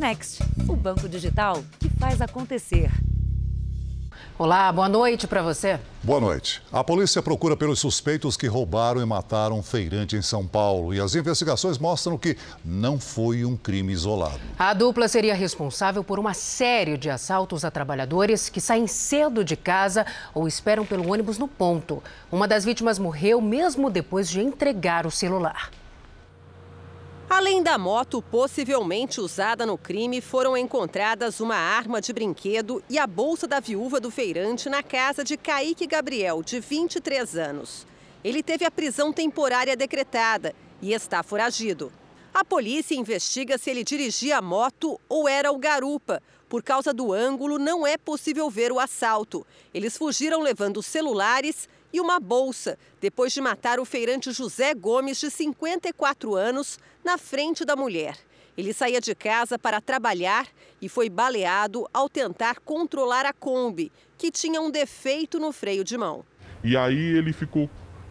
Next, o banco digital que faz acontecer. Olá, boa noite para você. Boa noite. A polícia procura pelos suspeitos que roubaram e mataram um feirante em São Paulo. E as investigações mostram que não foi um crime isolado. A dupla seria responsável por uma série de assaltos a trabalhadores que saem cedo de casa ou esperam pelo ônibus no ponto. Uma das vítimas morreu mesmo depois de entregar o celular. Além da moto possivelmente usada no crime, foram encontradas uma arma de brinquedo e a bolsa da viúva do feirante na casa de Kaique Gabriel, de 23 anos. Ele teve a prisão temporária decretada e está foragido. A polícia investiga se ele dirigia a moto ou era o garupa. Por causa do ângulo, não é possível ver o assalto. Eles fugiram levando celulares e uma bolsa, depois de matar o feirante José Gomes, de 54 anos, na frente da mulher. Ele saía de casa para trabalhar e foi baleado ao tentar controlar a Kombi, que tinha um defeito no freio de mão. E aí ele ficou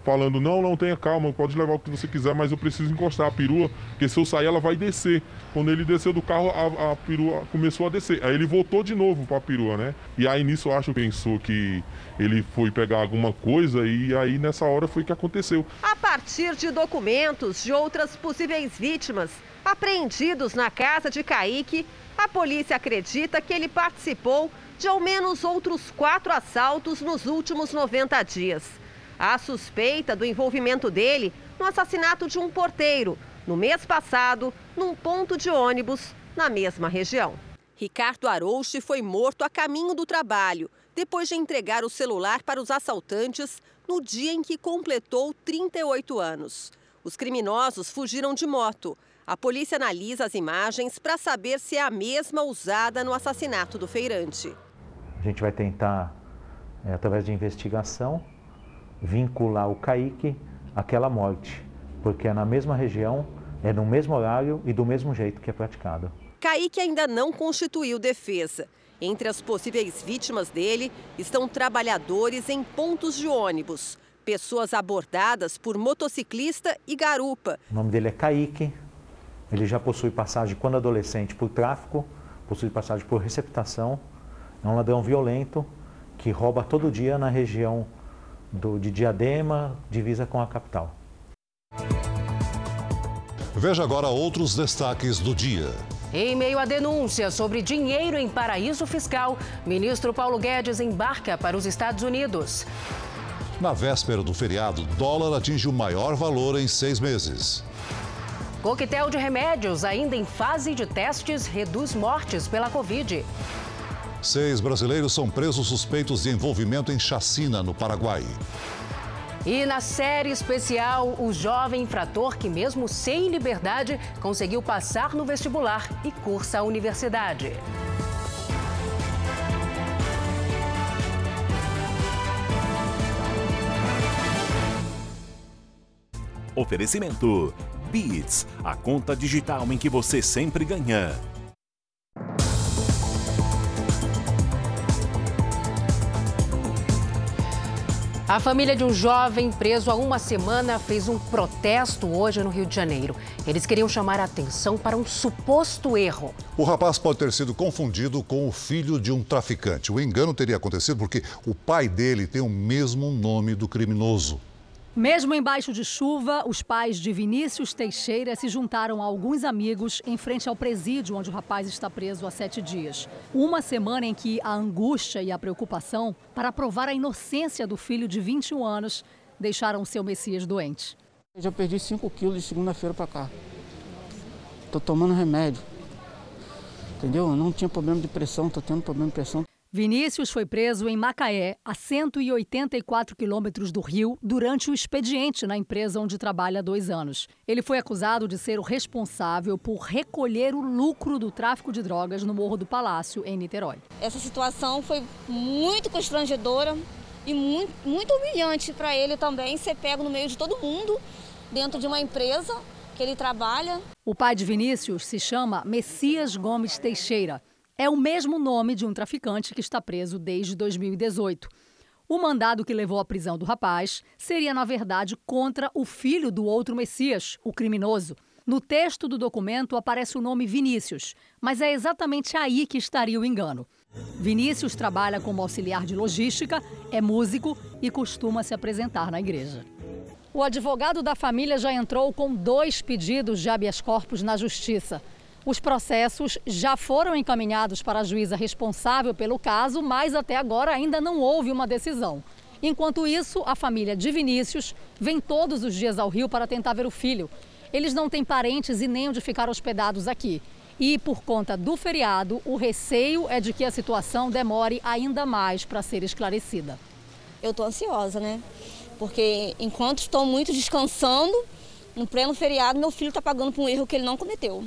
falando: não, não tenha calma, pode levar o que você quiser, mas eu preciso encostar a perua, porque se eu sair ela vai descer. Quando ele desceu do carro, a, a perua começou a descer. Aí ele voltou de novo para a perua, né? E aí nisso eu acho que pensou que ele foi pegar alguma coisa e aí nessa hora foi que aconteceu. A partir de documentos de outras possíveis vítimas apreendidos na casa de Kaique, a polícia acredita que ele participou de ao menos outros quatro assaltos nos últimos 90 dias. A suspeita do envolvimento dele no assassinato de um porteiro, no mês passado, num ponto de ônibus na mesma região. Ricardo Arouche foi morto a caminho do trabalho, depois de entregar o celular para os assaltantes no dia em que completou 38 anos. Os criminosos fugiram de moto. A polícia analisa as imagens para saber se é a mesma usada no assassinato do feirante. A gente vai tentar, é, através de investigação, vincular o Kaique àquela morte, porque é na mesma região, é no mesmo horário e do mesmo jeito que é praticado. Kaique ainda não constituiu defesa. Entre as possíveis vítimas dele estão trabalhadores em pontos de ônibus, pessoas abordadas por motociclista e garupa. O nome dele é Kaique, ele já possui passagem quando adolescente por tráfico, possui passagem por receptação, é um ladrão violento que rouba todo dia na região do, de Diadema, divisa com a capital. Veja agora outros destaques do dia. Em meio à denúncia sobre dinheiro em paraíso fiscal, ministro Paulo Guedes embarca para os Estados Unidos. Na véspera do feriado, dólar atinge o maior valor em seis meses. Coquetel de remédios, ainda em fase de testes, reduz mortes pela Covid. Seis brasileiros são presos suspeitos de envolvimento em chacina no Paraguai. E na série especial, o jovem infrator que, mesmo sem liberdade, conseguiu passar no vestibular e cursa a universidade. Oferecimento: Beats, a conta digital em que você sempre ganha. A família de um jovem preso há uma semana fez um protesto hoje no Rio de Janeiro. Eles queriam chamar a atenção para um suposto erro. O rapaz pode ter sido confundido com o filho de um traficante. O engano teria acontecido porque o pai dele tem o mesmo nome do criminoso. Mesmo embaixo de chuva, os pais de Vinícius Teixeira se juntaram a alguns amigos em frente ao presídio onde o rapaz está preso há sete dias. Uma semana em que a angústia e a preocupação para provar a inocência do filho de 21 anos deixaram seu Messias doente. Eu já perdi 5 quilos de segunda-feira para cá. Estou tomando remédio. Entendeu? Eu não tinha problema de pressão, estou tendo problema de pressão. Vinícius foi preso em Macaé, a 184 quilômetros do Rio, durante o expediente na empresa onde trabalha há dois anos. Ele foi acusado de ser o responsável por recolher o lucro do tráfico de drogas no Morro do Palácio, em Niterói. Essa situação foi muito constrangedora e muito, muito humilhante para ele também ser pego no meio de todo mundo, dentro de uma empresa que ele trabalha. O pai de Vinícius se chama Messias Gomes Teixeira é o mesmo nome de um traficante que está preso desde 2018. O mandado que levou à prisão do rapaz seria, na verdade, contra o filho do outro Messias, o criminoso. No texto do documento aparece o nome Vinícius, mas é exatamente aí que estaria o engano. Vinícius trabalha como auxiliar de logística, é músico e costuma se apresentar na igreja. O advogado da família já entrou com dois pedidos de habeas corpus na justiça. Os processos já foram encaminhados para a juíza responsável pelo caso, mas até agora ainda não houve uma decisão. Enquanto isso, a família de Vinícius vem todos os dias ao Rio para tentar ver o filho. Eles não têm parentes e nem onde ficar hospedados aqui. E por conta do feriado, o receio é de que a situação demore ainda mais para ser esclarecida. Eu estou ansiosa, né? Porque enquanto estou muito descansando, no pleno feriado, meu filho está pagando por um erro que ele não cometeu.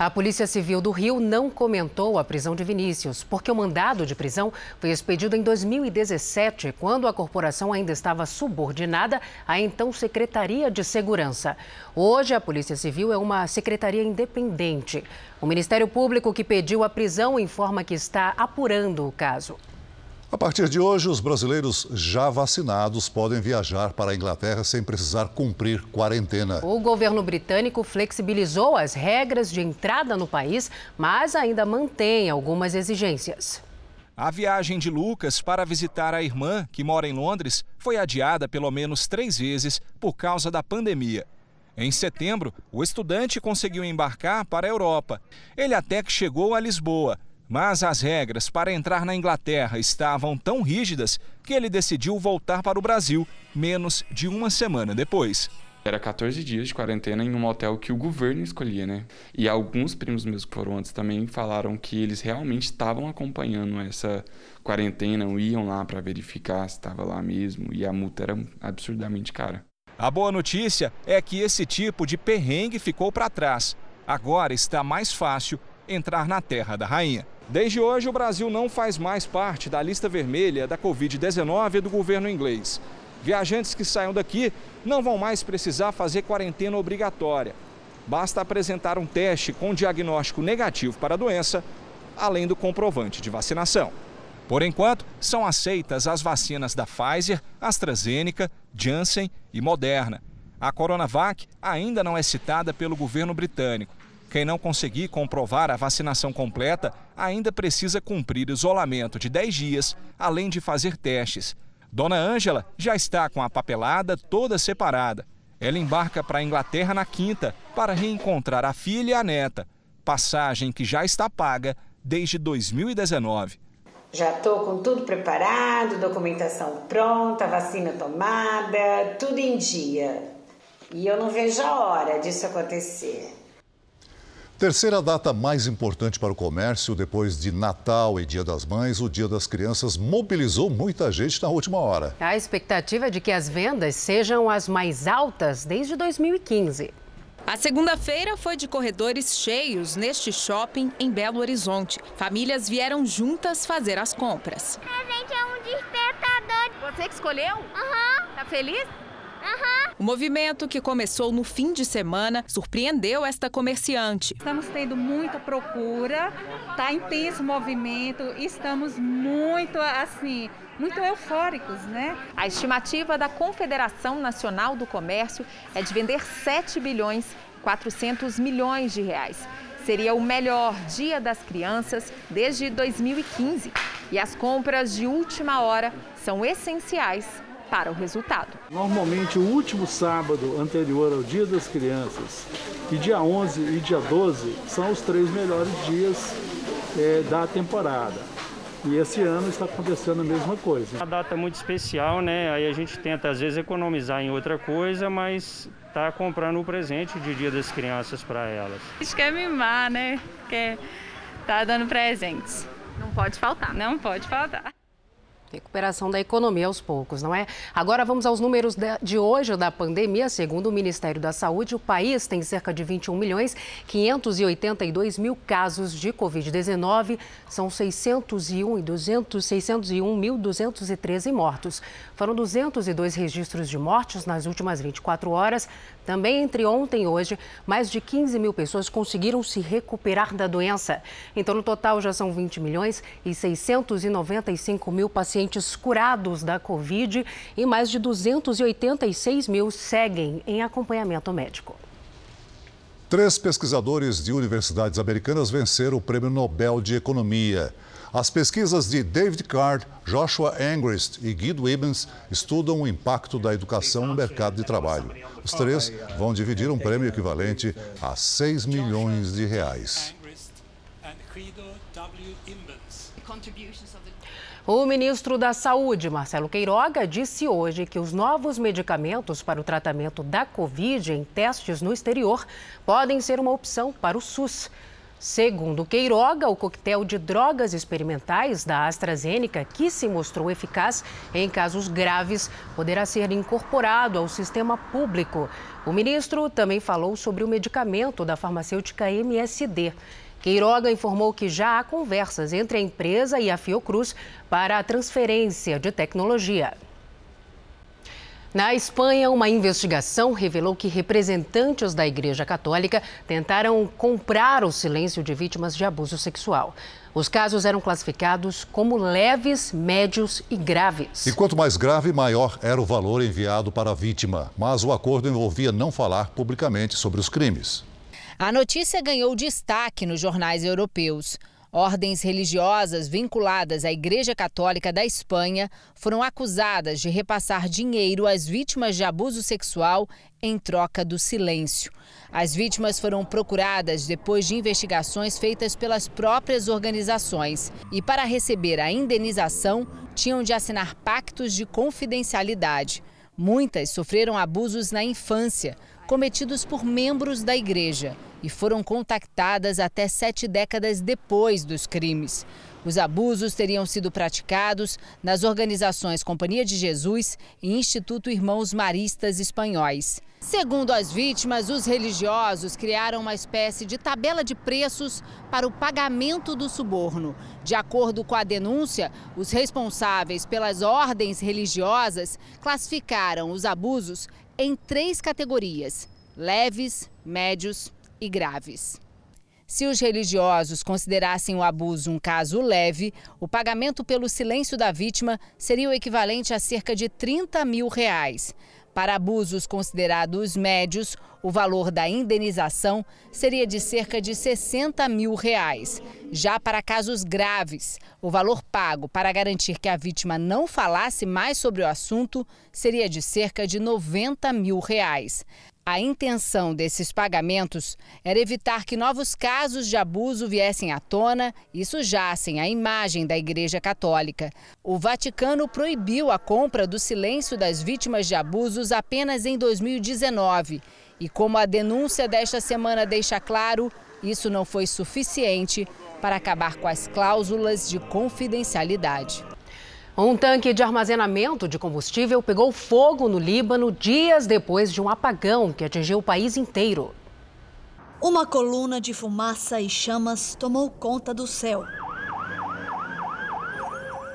A Polícia Civil do Rio não comentou a prisão de Vinícius, porque o mandado de prisão foi expedido em 2017, quando a corporação ainda estava subordinada à então Secretaria de Segurança. Hoje, a Polícia Civil é uma secretaria independente. O Ministério Público que pediu a prisão informa que está apurando o caso. A partir de hoje, os brasileiros já vacinados podem viajar para a Inglaterra sem precisar cumprir quarentena. O governo britânico flexibilizou as regras de entrada no país, mas ainda mantém algumas exigências. A viagem de Lucas para visitar a irmã, que mora em Londres, foi adiada pelo menos três vezes por causa da pandemia. Em setembro, o estudante conseguiu embarcar para a Europa. Ele até que chegou a Lisboa mas as regras para entrar na Inglaterra estavam tão rígidas que ele decidiu voltar para o Brasil menos de uma semana depois. Era 14 dias de quarentena em um hotel que o governo escolhia, né? E alguns primos meus que foram antes também falaram que eles realmente estavam acompanhando essa quarentena, iam lá para verificar se estava lá mesmo, e a multa era absurdamente cara. A boa notícia é que esse tipo de perrengue ficou para trás. Agora está mais fácil entrar na terra da rainha. Desde hoje, o Brasil não faz mais parte da lista vermelha da Covid-19 do governo inglês. Viajantes que saiam daqui não vão mais precisar fazer quarentena obrigatória. Basta apresentar um teste com diagnóstico negativo para a doença, além do comprovante de vacinação. Por enquanto, são aceitas as vacinas da Pfizer, AstraZeneca, Janssen e Moderna. A Coronavac ainda não é citada pelo governo britânico. Quem não conseguir comprovar a vacinação completa ainda precisa cumprir isolamento de 10 dias, além de fazer testes. Dona Ângela já está com a papelada toda separada. Ela embarca para a Inglaterra na quinta para reencontrar a filha e a neta, passagem que já está paga desde 2019. Já estou com tudo preparado, documentação pronta, vacina tomada, tudo em dia. E eu não vejo a hora disso acontecer. Terceira data mais importante para o comércio, depois de Natal e Dia das Mães, o Dia das Crianças mobilizou muita gente na última hora. A expectativa é de que as vendas sejam as mais altas desde 2015. A segunda-feira foi de corredores cheios neste shopping em Belo Horizonte. Famílias vieram juntas fazer as compras. Presente é um despertador. Você que escolheu? Aham. Uhum. Tá feliz? Uhum. O movimento que começou no fim de semana surpreendeu esta comerciante. Estamos tendo muita procura, tá intenso o movimento, estamos muito assim, muito eufóricos, né? A estimativa da Confederação Nacional do Comércio é de vender 7 bilhões 400 milhões de reais. Seria o melhor Dia das Crianças desde 2015. E as compras de última hora são essenciais para o resultado. Normalmente, o último sábado anterior ao Dia das Crianças e dia 11 e dia 12 são os três melhores dias é, da temporada. E esse ano está acontecendo a mesma coisa. Uma data muito especial, né? Aí a gente tenta às vezes economizar em outra coisa, mas está comprando o presente de Dia das Crianças para elas. A gente quer mimar, né? Quer tá dando presentes. Não pode faltar. Não pode faltar. Recuperação da economia aos poucos, não é? Agora vamos aos números de hoje da pandemia. Segundo o Ministério da Saúde, o país tem cerca de 21 milhões 582 mil casos de Covid-19. São 601 e 200, 601.213 mortos. Foram 202 registros de mortes nas últimas 24 horas. Também entre ontem e hoje, mais de 15 mil pessoas conseguiram se recuperar da doença. Então, no total, já são 20 milhões e 695 mil pacientes curados da Covid e mais de 286 mil seguem em acompanhamento médico. Três pesquisadores de universidades americanas venceram o Prêmio Nobel de Economia. As pesquisas de David Card, Joshua Angrist e Guido Ibens estudam o impacto da educação no mercado de trabalho. Os três vão dividir um prêmio equivalente a 6 milhões de reais. O ministro da Saúde, Marcelo Queiroga, disse hoje que os novos medicamentos para o tratamento da Covid em testes no exterior podem ser uma opção para o SUS. Segundo Queiroga, o coquetel de drogas experimentais da AstraZeneca, que se mostrou eficaz em casos graves, poderá ser incorporado ao sistema público. O ministro também falou sobre o medicamento da farmacêutica MSD. Queiroga informou que já há conversas entre a empresa e a Fiocruz para a transferência de tecnologia. Na Espanha, uma investigação revelou que representantes da Igreja Católica tentaram comprar o silêncio de vítimas de abuso sexual. Os casos eram classificados como leves, médios e graves. E quanto mais grave, maior era o valor enviado para a vítima. Mas o acordo envolvia não falar publicamente sobre os crimes. A notícia ganhou destaque nos jornais europeus. Ordens religiosas vinculadas à Igreja Católica da Espanha foram acusadas de repassar dinheiro às vítimas de abuso sexual em troca do silêncio. As vítimas foram procuradas depois de investigações feitas pelas próprias organizações e, para receber a indenização, tinham de assinar pactos de confidencialidade. Muitas sofreram abusos na infância, cometidos por membros da igreja e foram contactadas até sete décadas depois dos crimes. Os abusos teriam sido praticados nas organizações Companhia de Jesus e Instituto Irmãos Maristas Espanhóis. Segundo as vítimas, os religiosos criaram uma espécie de tabela de preços para o pagamento do suborno. De acordo com a denúncia, os responsáveis pelas ordens religiosas classificaram os abusos em três categorias: leves, médios e graves. Se os religiosos considerassem o abuso um caso leve, o pagamento pelo silêncio da vítima seria o equivalente a cerca de 30 mil reais. Para abusos considerados médios, o valor da indenização seria de cerca de 60 mil reais. Já para casos graves, o valor pago para garantir que a vítima não falasse mais sobre o assunto seria de cerca de 90 mil reais. A intenção desses pagamentos era evitar que novos casos de abuso viessem à tona e sujassem a imagem da Igreja Católica. O Vaticano proibiu a compra do silêncio das vítimas de abusos apenas em 2019. E como a denúncia desta semana deixa claro, isso não foi suficiente para acabar com as cláusulas de confidencialidade. Um tanque de armazenamento de combustível pegou fogo no Líbano dias depois de um apagão que atingiu o país inteiro. Uma coluna de fumaça e chamas tomou conta do céu.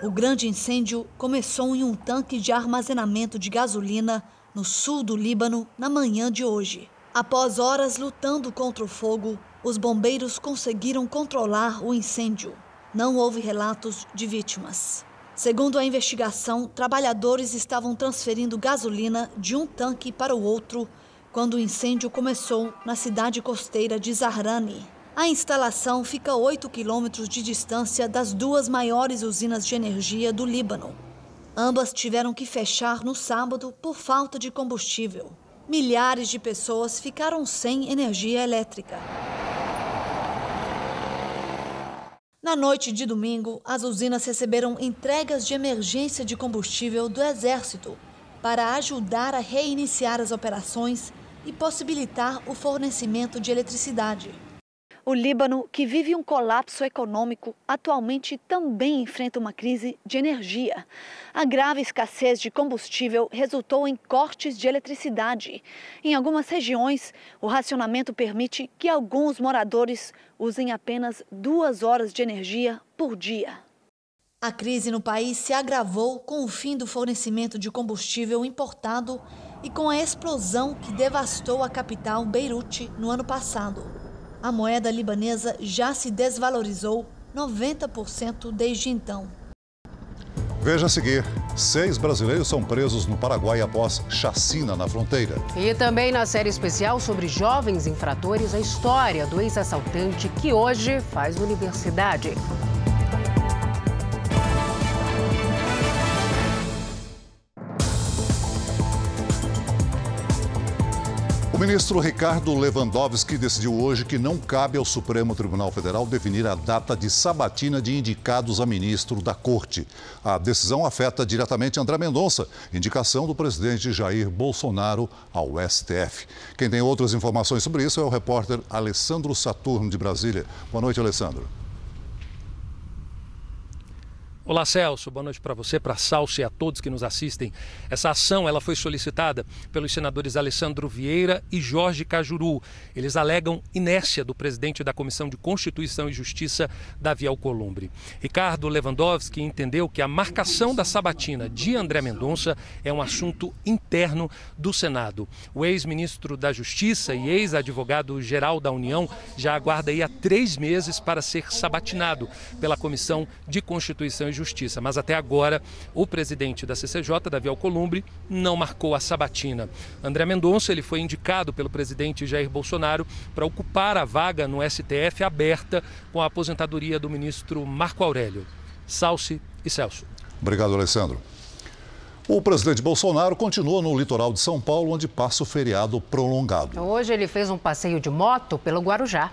O grande incêndio começou em um tanque de armazenamento de gasolina no sul do Líbano na manhã de hoje. Após horas lutando contra o fogo, os bombeiros conseguiram controlar o incêndio. Não houve relatos de vítimas. Segundo a investigação, trabalhadores estavam transferindo gasolina de um tanque para o outro quando o incêndio começou na cidade costeira de Zahrani. A instalação fica a 8 quilômetros de distância das duas maiores usinas de energia do Líbano. Ambas tiveram que fechar no sábado por falta de combustível. Milhares de pessoas ficaram sem energia elétrica. Na noite de domingo, as usinas receberam entregas de emergência de combustível do Exército para ajudar a reiniciar as operações e possibilitar o fornecimento de eletricidade. O Líbano, que vive um colapso econômico, atualmente também enfrenta uma crise de energia. A grave escassez de combustível resultou em cortes de eletricidade. Em algumas regiões, o racionamento permite que alguns moradores usem apenas duas horas de energia por dia. A crise no país se agravou com o fim do fornecimento de combustível importado e com a explosão que devastou a capital Beirute no ano passado a moeda libanesa já se desvalorizou 90% desde então. Veja a seguir: seis brasileiros são presos no Paraguai após chacina na fronteira. E também na série especial sobre jovens infratores, a história do ex-assaltante que hoje faz universidade. Ministro Ricardo Lewandowski decidiu hoje que não cabe ao Supremo Tribunal Federal definir a data de sabatina de indicados a ministro da Corte. A decisão afeta diretamente André Mendonça, indicação do presidente Jair Bolsonaro ao STF. Quem tem outras informações sobre isso é o repórter Alessandro Saturno, de Brasília. Boa noite, Alessandro. Olá, Celso. Boa noite para você, para Salso e a todos que nos assistem. Essa ação ela foi solicitada pelos senadores Alessandro Vieira e Jorge Cajuru. Eles alegam inércia do presidente da Comissão de Constituição e Justiça, Davi Alcolumbre. Ricardo Lewandowski entendeu que a marcação da sabatina de André Mendonça é um assunto interno do Senado. O ex-ministro da Justiça e ex-advogado-geral da União já aguarda aí há três meses para ser sabatinado pela Comissão de Constituição e Justiça. Mas até agora, o presidente da CCJ, Davi Alcolumbre, não marcou a sabatina. André Mendonça ele foi indicado pelo presidente Jair Bolsonaro para ocupar a vaga no STF aberta com a aposentadoria do ministro Marco Aurélio. Salce e Celso. Obrigado, Alessandro. O presidente Bolsonaro continua no litoral de São Paulo, onde passa o feriado prolongado. Hoje ele fez um passeio de moto pelo Guarujá.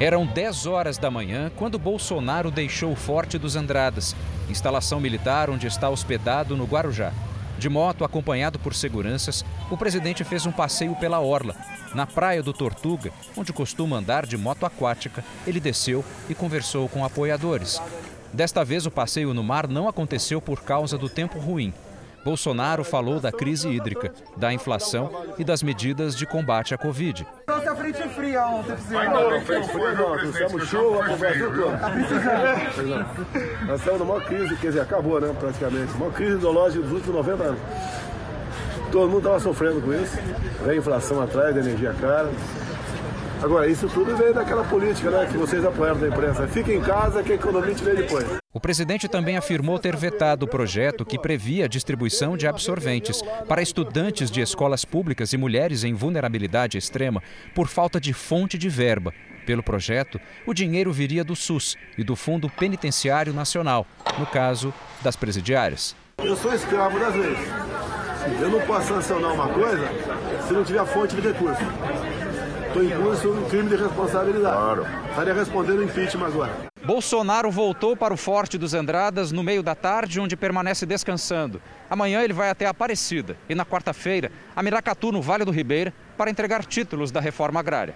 Eram 10 horas da manhã quando Bolsonaro deixou o Forte dos Andradas, instalação militar onde está hospedado no Guarujá. De moto, acompanhado por seguranças, o presidente fez um passeio pela orla. Na praia do Tortuga, onde costuma andar de moto aquática, ele desceu e conversou com apoiadores. Desta vez, o passeio no mar não aconteceu por causa do tempo ruim. Bolsonaro falou da crise hídrica, da inflação e das medidas de combate à Covid. Trouxe a frente fria ontem, Não, fria não, trouxemos chuva todo. Nós estamos numa crise, quer dizer, acabou, né, praticamente. Uma crise ideológica dos últimos 90 anos. Todo mundo estava sofrendo com isso. Vem inflação atrás da energia cara. Agora, isso tudo veio daquela política né, que vocês apoiaram da imprensa. Fica em casa que a economia te vê depois. O presidente também afirmou ter vetado o projeto que previa a distribuição de absorventes para estudantes de escolas públicas e mulheres em vulnerabilidade extrema por falta de fonte de verba. Pelo projeto, o dinheiro viria do SUS e do Fundo Penitenciário Nacional, no caso das presidiárias. Eu sou escravo das leis. Eu não posso sancionar uma coisa se não tiver fonte de recurso. Estou impune sobre um crime de responsabilidade. Claro. Estaria respondendo impeachment agora. Bolsonaro voltou para o Forte dos Andradas no meio da tarde, onde permanece descansando. Amanhã ele vai até Aparecida e na quarta-feira a Miracatu, no Vale do Ribeira, para entregar títulos da reforma agrária.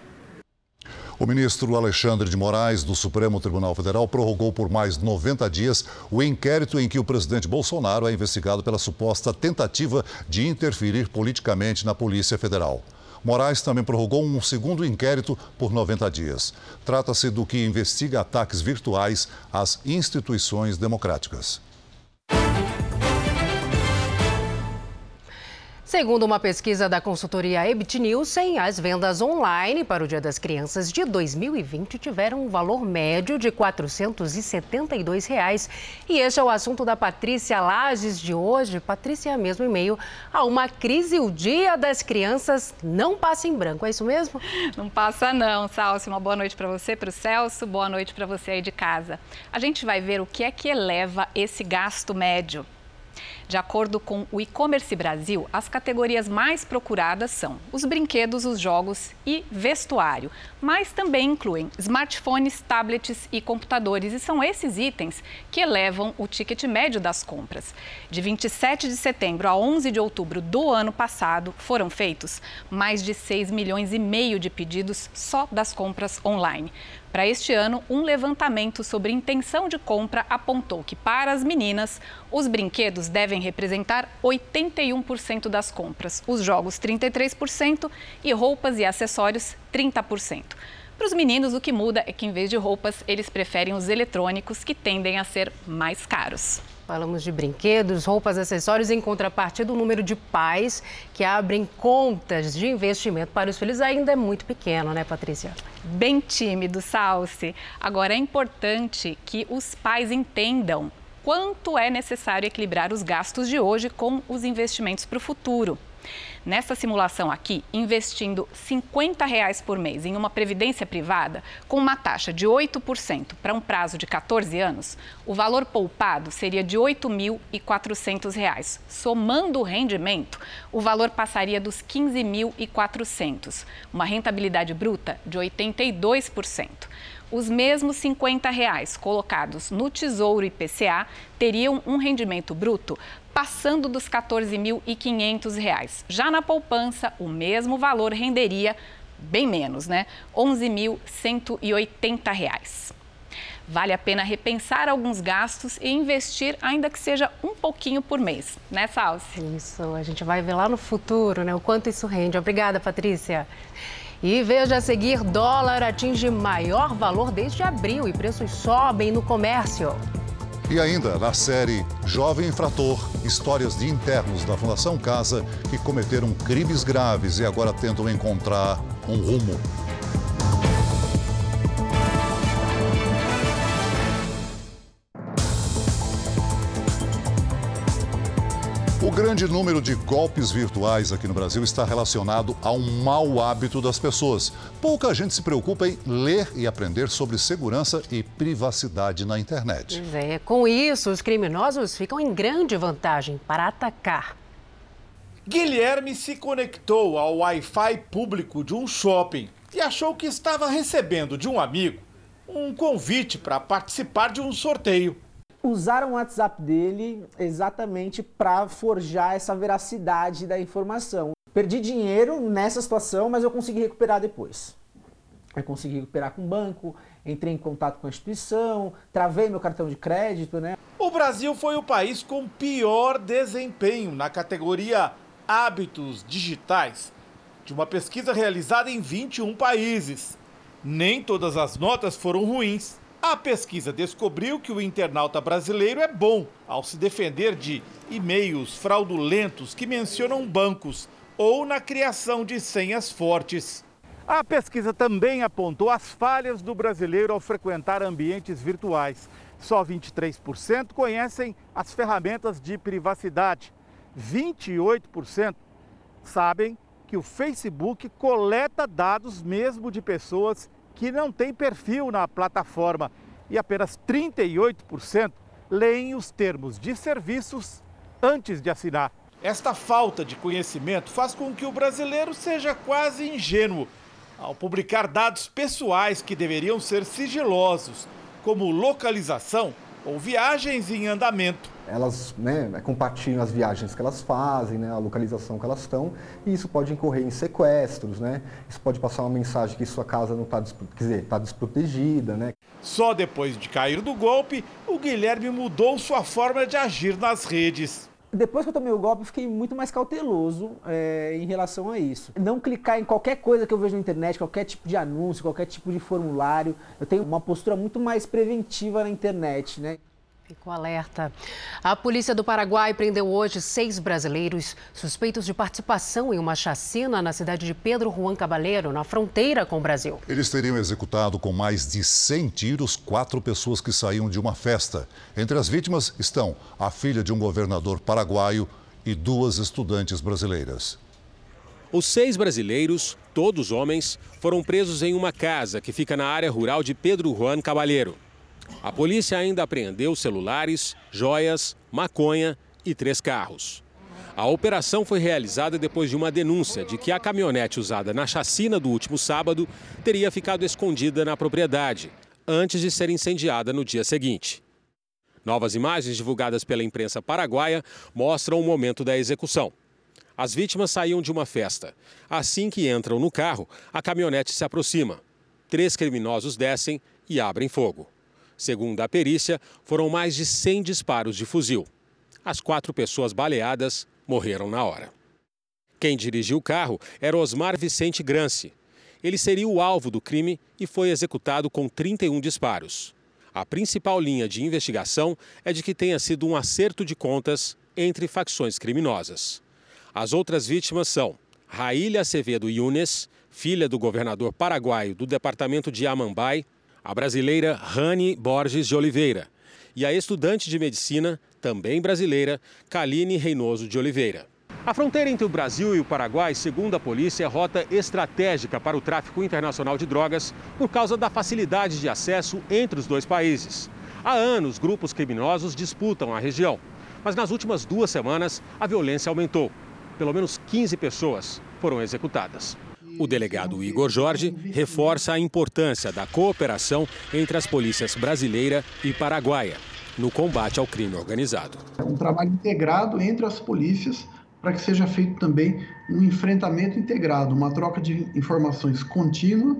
O ministro Alexandre de Moraes, do Supremo Tribunal Federal, prorrogou por mais 90 dias o inquérito em que o presidente Bolsonaro é investigado pela suposta tentativa de interferir politicamente na Polícia Federal. Moraes também prorrogou um segundo inquérito por 90 dias. Trata-se do que investiga ataques virtuais às instituições democráticas. Segundo uma pesquisa da consultoria Ebit Nielsen, as vendas online para o Dia das Crianças de 2020 tiveram um valor médio de 472 reais. E este é o assunto da Patrícia Lages de hoje. Patrícia, mesmo em meio a uma crise, o Dia das Crianças não passa em branco, é isso mesmo? Não passa não, Salsi. Uma boa noite para você, para o Celso, boa noite para você aí de casa. A gente vai ver o que é que eleva esse gasto médio. De acordo com o e-commerce Brasil, as categorias mais procuradas são os brinquedos, os jogos e vestuário, mas também incluem smartphones, tablets e computadores, e são esses itens que elevam o ticket médio das compras. De 27 de setembro a 11 de outubro do ano passado, foram feitos mais de 6 milhões e meio de pedidos só das compras online. Para este ano, um levantamento sobre intenção de compra apontou que, para as meninas, os brinquedos devem representar 81% das compras, os jogos 33% e roupas e acessórios 30%. Para os meninos, o que muda é que, em vez de roupas, eles preferem os eletrônicos, que tendem a ser mais caros. Falamos de brinquedos, roupas, acessórios, em contrapartida, do número de pais que abrem contas de investimento para os filhos ainda é muito pequeno, né, Patrícia? Bem tímido, Salsi. Agora, é importante que os pais entendam quanto é necessário equilibrar os gastos de hoje com os investimentos para o futuro. Nessa simulação aqui, investindo 50 reais por mês em uma previdência privada, com uma taxa de 8% para um prazo de 14 anos, o valor poupado seria de R$ 8.400. Somando o rendimento, o valor passaria dos R$ 15.400, uma rentabilidade bruta de 82% os mesmos 50 reais colocados no Tesouro IPCA teriam um rendimento bruto passando dos R$ 14.500. Já na poupança, o mesmo valor renderia bem menos, né? R$ 11.180. Vale a pena repensar alguns gastos e investir, ainda que seja um pouquinho por mês, né, Salsi? Isso, a gente vai ver lá no futuro, né, o quanto isso rende. Obrigada, Patrícia. E veja a seguir: dólar atinge maior valor desde abril e preços sobem no comércio. E ainda na série Jovem Infrator, histórias de internos da Fundação Casa que cometeram crimes graves e agora tentam encontrar um rumo. Grande número de golpes virtuais aqui no Brasil está relacionado a um mau hábito das pessoas. Pouca gente se preocupa em ler e aprender sobre segurança e privacidade na internet. Pois é, com isso, os criminosos ficam em grande vantagem para atacar. Guilherme se conectou ao Wi-Fi público de um shopping e achou que estava recebendo de um amigo um convite para participar de um sorteio usaram o WhatsApp dele exatamente para forjar essa veracidade da informação. Perdi dinheiro nessa situação, mas eu consegui recuperar depois. Eu consegui recuperar com o banco, entrei em contato com a instituição, travei meu cartão de crédito, né? O Brasil foi o país com pior desempenho na categoria hábitos digitais, de uma pesquisa realizada em 21 países. Nem todas as notas foram ruins. A pesquisa descobriu que o internauta brasileiro é bom ao se defender de e-mails fraudulentos que mencionam bancos ou na criação de senhas fortes. A pesquisa também apontou as falhas do brasileiro ao frequentar ambientes virtuais. Só 23% conhecem as ferramentas de privacidade. 28% sabem que o Facebook coleta dados mesmo de pessoas que não tem perfil na plataforma e apenas 38% leem os termos de serviços antes de assinar. Esta falta de conhecimento faz com que o brasileiro seja quase ingênuo ao publicar dados pessoais que deveriam ser sigilosos, como localização ou viagens em andamento. Elas né, compartilham as viagens que elas fazem, né, a localização que elas estão, e isso pode incorrer em sequestros, né? Isso pode passar uma mensagem que sua casa não está tá desprotegida, né? Só depois de cair do golpe, o Guilherme mudou sua forma de agir nas redes. Depois que eu tomei o golpe, fiquei muito mais cauteloso é, em relação a isso. Não clicar em qualquer coisa que eu vejo na internet, qualquer tipo de anúncio, qualquer tipo de formulário. Eu tenho uma postura muito mais preventiva na internet, né? Ficou alerta. A polícia do Paraguai prendeu hoje seis brasileiros suspeitos de participação em uma chacina na cidade de Pedro Juan Cabaleiro, na fronteira com o Brasil. Eles teriam executado com mais de 100 tiros quatro pessoas que saíam de uma festa. Entre as vítimas estão a filha de um governador paraguaio e duas estudantes brasileiras. Os seis brasileiros, todos homens, foram presos em uma casa que fica na área rural de Pedro Juan Cabaleiro. A polícia ainda apreendeu celulares, joias, maconha e três carros. A operação foi realizada depois de uma denúncia de que a caminhonete usada na chacina do último sábado teria ficado escondida na propriedade, antes de ser incendiada no dia seguinte. Novas imagens divulgadas pela imprensa paraguaia mostram o momento da execução. As vítimas saíam de uma festa. Assim que entram no carro, a caminhonete se aproxima. Três criminosos descem e abrem fogo. Segundo a perícia, foram mais de 100 disparos de fuzil. As quatro pessoas baleadas morreram na hora. Quem dirigiu o carro era Osmar Vicente Grance. Ele seria o alvo do crime e foi executado com 31 disparos. A principal linha de investigação é de que tenha sido um acerto de contas entre facções criminosas. As outras vítimas são Raília Acevedo Yunes, filha do governador paraguaio do departamento de Amambai, a brasileira Rani Borges de Oliveira e a estudante de medicina, também brasileira, Kaline Reinoso de Oliveira. A fronteira entre o Brasil e o Paraguai, segundo a polícia, é rota estratégica para o tráfico internacional de drogas por causa da facilidade de acesso entre os dois países. Há anos, grupos criminosos disputam a região, mas nas últimas duas semanas a violência aumentou. Pelo menos 15 pessoas foram executadas. O delegado Igor Jorge reforça a importância da cooperação entre as polícias brasileira e paraguaia no combate ao crime organizado. É um trabalho integrado entre as polícias para que seja feito também um enfrentamento integrado, uma troca de informações contínua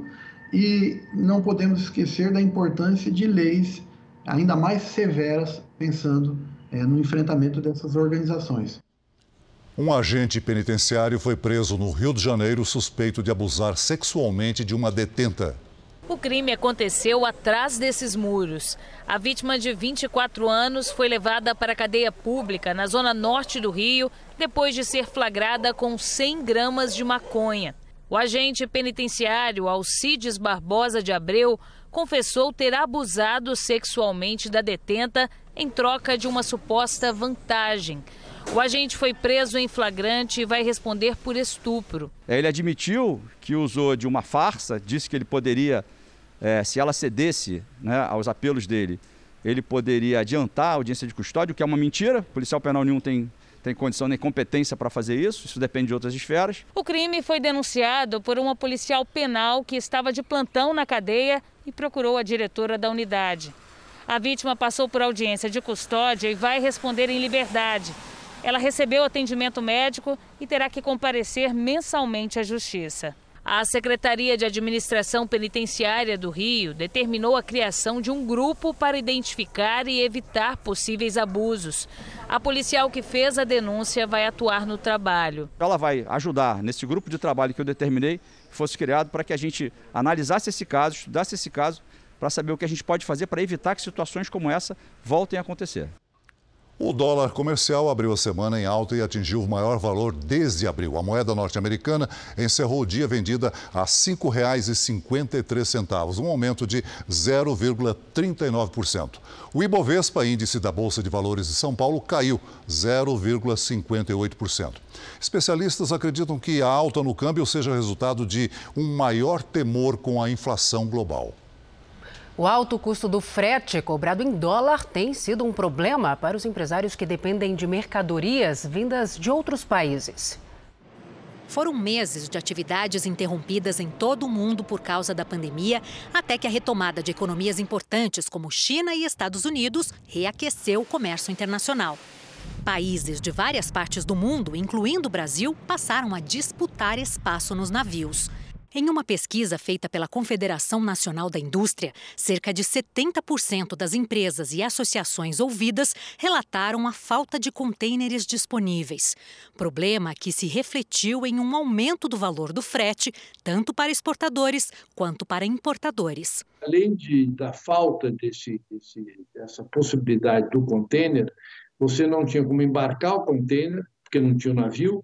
e não podemos esquecer da importância de leis ainda mais severas pensando é, no enfrentamento dessas organizações. Um agente penitenciário foi preso no Rio de Janeiro suspeito de abusar sexualmente de uma detenta. O crime aconteceu atrás desses muros. A vítima de 24 anos foi levada para a cadeia pública na zona norte do Rio depois de ser flagrada com 100 gramas de maconha. O agente penitenciário Alcides Barbosa de Abreu confessou ter abusado sexualmente da detenta em troca de uma suposta vantagem. O agente foi preso em flagrante e vai responder por estupro. Ele admitiu que usou de uma farsa, disse que ele poderia, é, se ela cedesse né, aos apelos dele, ele poderia adiantar a audiência de custódia, o que é uma mentira. O policial penal nenhum tem tem condição nem competência para fazer isso, isso depende de outras esferas. O crime foi denunciado por uma policial penal que estava de plantão na cadeia e procurou a diretora da unidade. A vítima passou por audiência de custódia e vai responder em liberdade. Ela recebeu atendimento médico e terá que comparecer mensalmente à Justiça. A Secretaria de Administração Penitenciária do Rio determinou a criação de um grupo para identificar e evitar possíveis abusos. A policial que fez a denúncia vai atuar no trabalho. Ela vai ajudar nesse grupo de trabalho que eu determinei, que fosse criado para que a gente analisasse esse caso, estudasse esse caso, para saber o que a gente pode fazer para evitar que situações como essa voltem a acontecer. O dólar comercial abriu a semana em alta e atingiu o maior valor desde abril. A moeda norte-americana encerrou o dia vendida a R$ 5,53, um aumento de 0,39%. O Ibovespa, índice da Bolsa de Valores de São Paulo, caiu 0,58%. Especialistas acreditam que a alta no câmbio seja resultado de um maior temor com a inflação global. O alto custo do frete cobrado em dólar tem sido um problema para os empresários que dependem de mercadorias vindas de outros países. Foram meses de atividades interrompidas em todo o mundo por causa da pandemia, até que a retomada de economias importantes como China e Estados Unidos reaqueceu o comércio internacional. Países de várias partes do mundo, incluindo o Brasil, passaram a disputar espaço nos navios. Em uma pesquisa feita pela Confederação Nacional da Indústria, cerca de 70% das empresas e associações ouvidas relataram a falta de contêineres disponíveis. Problema que se refletiu em um aumento do valor do frete, tanto para exportadores quanto para importadores. Além de, da falta desse, desse, dessa possibilidade do contêiner, você não tinha como embarcar o contêiner, porque não tinha o navio,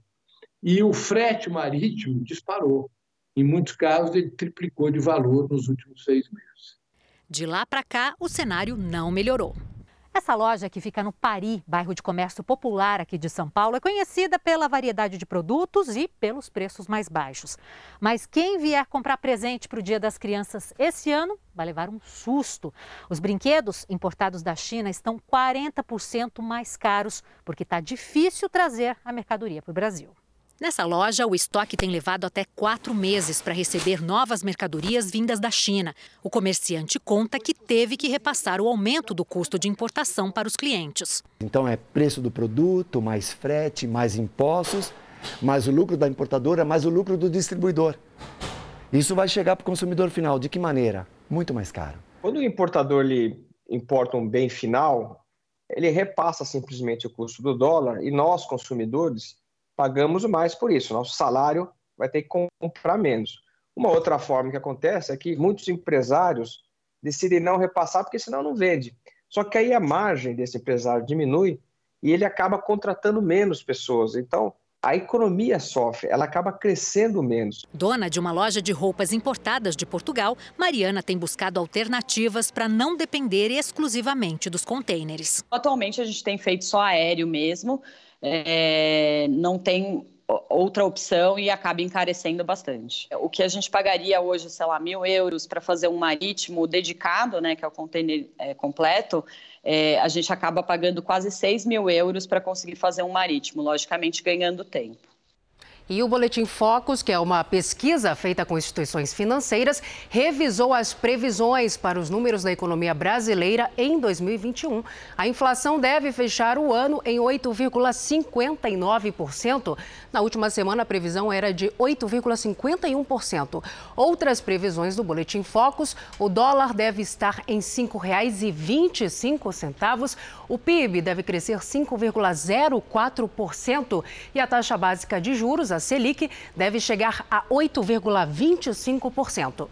e o frete marítimo disparou. Em muitos casos, ele triplicou de valor nos últimos seis meses. De lá para cá, o cenário não melhorou. Essa loja, que fica no Pari, bairro de comércio popular aqui de São Paulo, é conhecida pela variedade de produtos e pelos preços mais baixos. Mas quem vier comprar presente para o Dia das Crianças esse ano vai levar um susto. Os brinquedos importados da China estão 40% mais caros, porque está difícil trazer a mercadoria para o Brasil. Nessa loja, o estoque tem levado até quatro meses para receber novas mercadorias vindas da China. O comerciante conta que teve que repassar o aumento do custo de importação para os clientes. Então é preço do produto, mais frete, mais impostos, mais o lucro da importadora, mais o lucro do distribuidor. Isso vai chegar para o consumidor final de que maneira? Muito mais caro. Quando o importador lhe importa um bem final, ele repassa simplesmente o custo do dólar e nós, consumidores, pagamos mais por isso. Nosso salário vai ter que comprar menos. Uma outra forma que acontece é que muitos empresários decidem não repassar porque senão não vende. Só que aí a margem desse empresário diminui e ele acaba contratando menos pessoas. Então, a economia sofre, ela acaba crescendo menos. Dona de uma loja de roupas importadas de Portugal, Mariana tem buscado alternativas para não depender exclusivamente dos contêineres. Atualmente a gente tem feito só aéreo mesmo, é, não tem outra opção e acaba encarecendo bastante. O que a gente pagaria hoje, sei lá, mil euros para fazer um marítimo dedicado, né, que é o container é, completo, é, a gente acaba pagando quase 6 mil euros para conseguir fazer um marítimo, logicamente ganhando tempo. E o Boletim Focus, que é uma pesquisa feita com instituições financeiras, revisou as previsões para os números da economia brasileira em 2021. A inflação deve fechar o ano em 8,59%. Na última semana, a previsão era de 8,51%. Outras previsões do Boletim Focus: o dólar deve estar em R$ 5,25, o PIB deve crescer 5,04% e a taxa básica de juros a Selic deve chegar a 8,25%.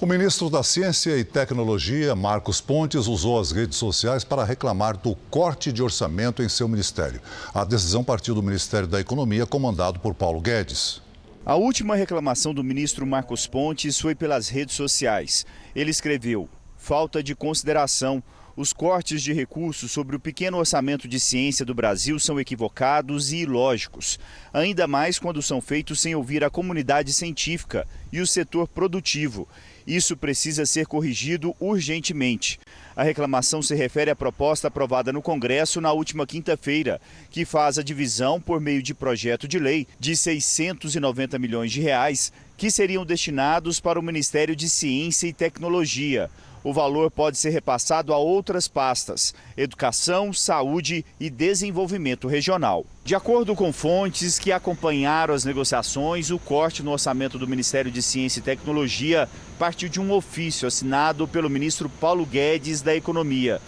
O ministro da Ciência e Tecnologia, Marcos Pontes, usou as redes sociais para reclamar do corte de orçamento em seu ministério. A decisão partiu do Ministério da Economia, comandado por Paulo Guedes. A última reclamação do ministro Marcos Pontes foi pelas redes sociais. Ele escreveu: falta de consideração os cortes de recursos sobre o pequeno orçamento de ciência do Brasil são equivocados e ilógicos, ainda mais quando são feitos sem ouvir a comunidade científica e o setor produtivo. Isso precisa ser corrigido urgentemente. A reclamação se refere à proposta aprovada no Congresso na última quinta-feira, que faz a divisão por meio de projeto de lei de 690 milhões de reais que seriam destinados para o Ministério de Ciência e Tecnologia o valor pode ser repassado a outras pastas: educação, saúde e desenvolvimento regional. De acordo com fontes que acompanharam as negociações, o corte no orçamento do Ministério de Ciência e Tecnologia partiu de um ofício assinado pelo ministro Paulo Guedes da Economia.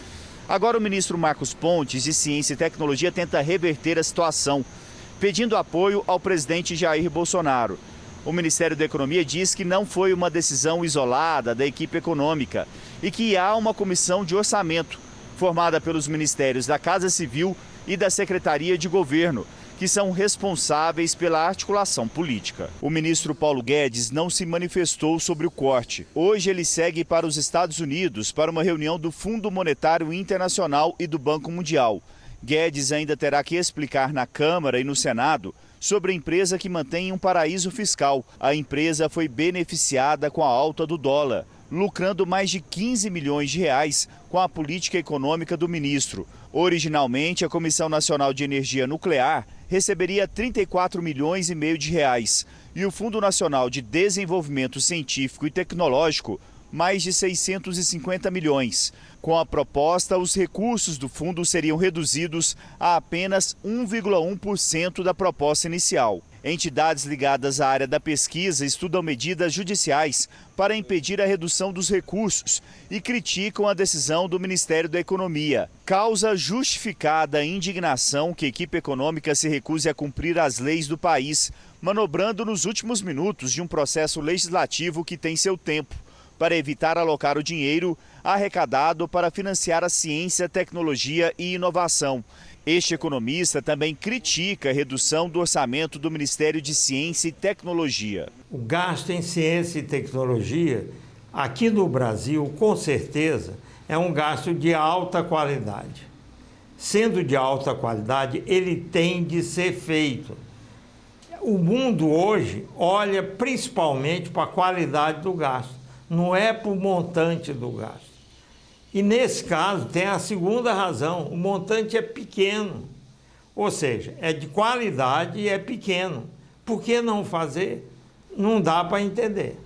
Agora, o ministro Marcos Pontes, de Ciência e Tecnologia, tenta reverter a situação, pedindo apoio ao presidente Jair Bolsonaro. O Ministério da Economia diz que não foi uma decisão isolada da equipe econômica e que há uma comissão de orçamento formada pelos ministérios da Casa Civil e da Secretaria de Governo, que são responsáveis pela articulação política. O ministro Paulo Guedes não se manifestou sobre o corte. Hoje ele segue para os Estados Unidos para uma reunião do Fundo Monetário Internacional e do Banco Mundial. Guedes ainda terá que explicar na Câmara e no Senado sobre a empresa que mantém um paraíso fiscal. A empresa foi beneficiada com a alta do dólar, lucrando mais de 15 milhões de reais com a política econômica do ministro. Originalmente, a Comissão Nacional de Energia Nuclear receberia 34 milhões e meio de reais e o Fundo Nacional de Desenvolvimento Científico e Tecnológico mais de 650 milhões. Com a proposta, os recursos do fundo seriam reduzidos a apenas 1,1% da proposta inicial. Entidades ligadas à área da pesquisa estudam medidas judiciais para impedir a redução dos recursos e criticam a decisão do Ministério da Economia. Causa justificada a indignação que a equipe econômica se recuse a cumprir as leis do país, manobrando nos últimos minutos de um processo legislativo que tem seu tempo para evitar alocar o dinheiro arrecadado para financiar a ciência, tecnologia e inovação. Este economista também critica a redução do orçamento do Ministério de Ciência e Tecnologia. O gasto em ciência e tecnologia, aqui no Brasil, com certeza, é um gasto de alta qualidade. Sendo de alta qualidade, ele tem de ser feito. O mundo hoje olha principalmente para a qualidade do gasto não é para o montante do gasto. E nesse caso tem a segunda razão: o montante é pequeno, ou seja, é de qualidade e é pequeno. Por que não fazer? Não dá para entender.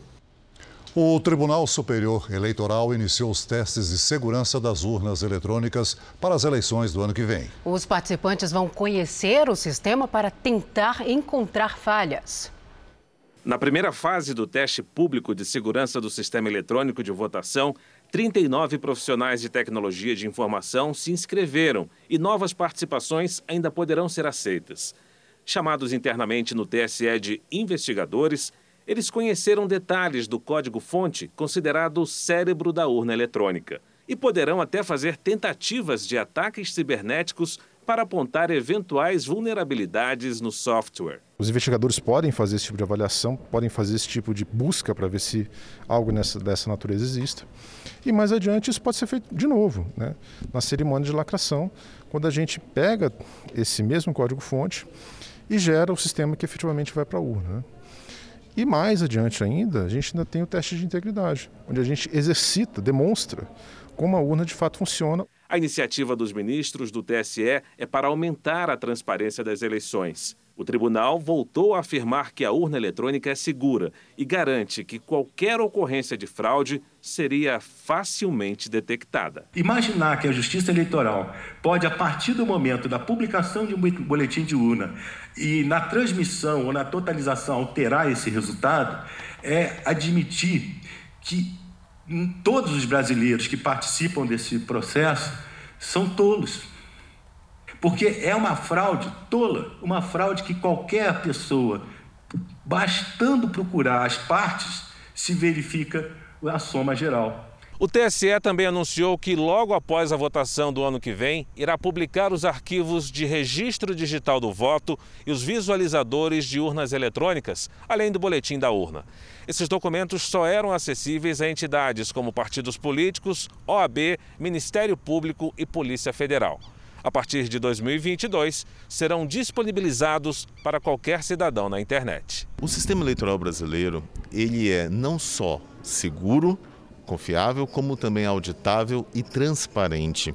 O Tribunal Superior Eleitoral iniciou os testes de segurança das urnas eletrônicas para as eleições do ano que vem. Os participantes vão conhecer o sistema para tentar encontrar falhas. Na primeira fase do teste público de segurança do sistema eletrônico de votação, 39 profissionais de tecnologia de informação se inscreveram e novas participações ainda poderão ser aceitas. Chamados internamente no TSE de investigadores, eles conheceram detalhes do código-fonte considerado o cérebro da urna eletrônica e poderão até fazer tentativas de ataques cibernéticos para apontar eventuais vulnerabilidades no software. Os investigadores podem fazer esse tipo de avaliação, podem fazer esse tipo de busca para ver se algo nessa, dessa natureza exista. E mais adiante isso pode ser feito de novo, né? na cerimônia de lacração, quando a gente pega esse mesmo código-fonte e gera o sistema que efetivamente vai para a urna. Né? E mais adiante ainda, a gente ainda tem o teste de integridade, onde a gente exercita, demonstra como a urna de fato funciona. A iniciativa dos ministros do TSE é para aumentar a transparência das eleições. O tribunal voltou a afirmar que a urna eletrônica é segura e garante que qualquer ocorrência de fraude seria facilmente detectada. Imaginar que a Justiça Eleitoral pode, a partir do momento da publicação de um boletim de urna e na transmissão ou na totalização alterar esse resultado, é admitir que todos os brasileiros que participam desse processo são tolos porque é uma fraude tola, uma fraude que qualquer pessoa, bastando procurar as partes, se verifica a soma geral. O TSE também anunciou que, logo após a votação do ano que vem, irá publicar os arquivos de registro digital do voto e os visualizadores de urnas eletrônicas, além do boletim da urna. Esses documentos só eram acessíveis a entidades como partidos políticos, OAB, Ministério Público e Polícia Federal a partir de 2022, serão disponibilizados para qualquer cidadão na internet. O sistema eleitoral brasileiro, ele é não só seguro, confiável, como também auditável e transparente.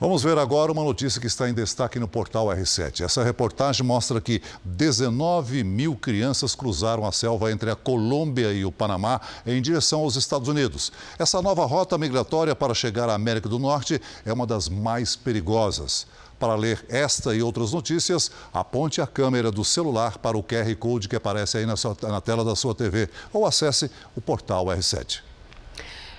Vamos ver agora uma notícia que está em destaque no portal R7. Essa reportagem mostra que 19 mil crianças cruzaram a selva entre a Colômbia e o Panamá em direção aos Estados Unidos. Essa nova rota migratória para chegar à América do Norte é uma das mais perigosas. Para ler esta e outras notícias, aponte a câmera do celular para o QR Code que aparece aí na, sua, na tela da sua TV ou acesse o portal R7.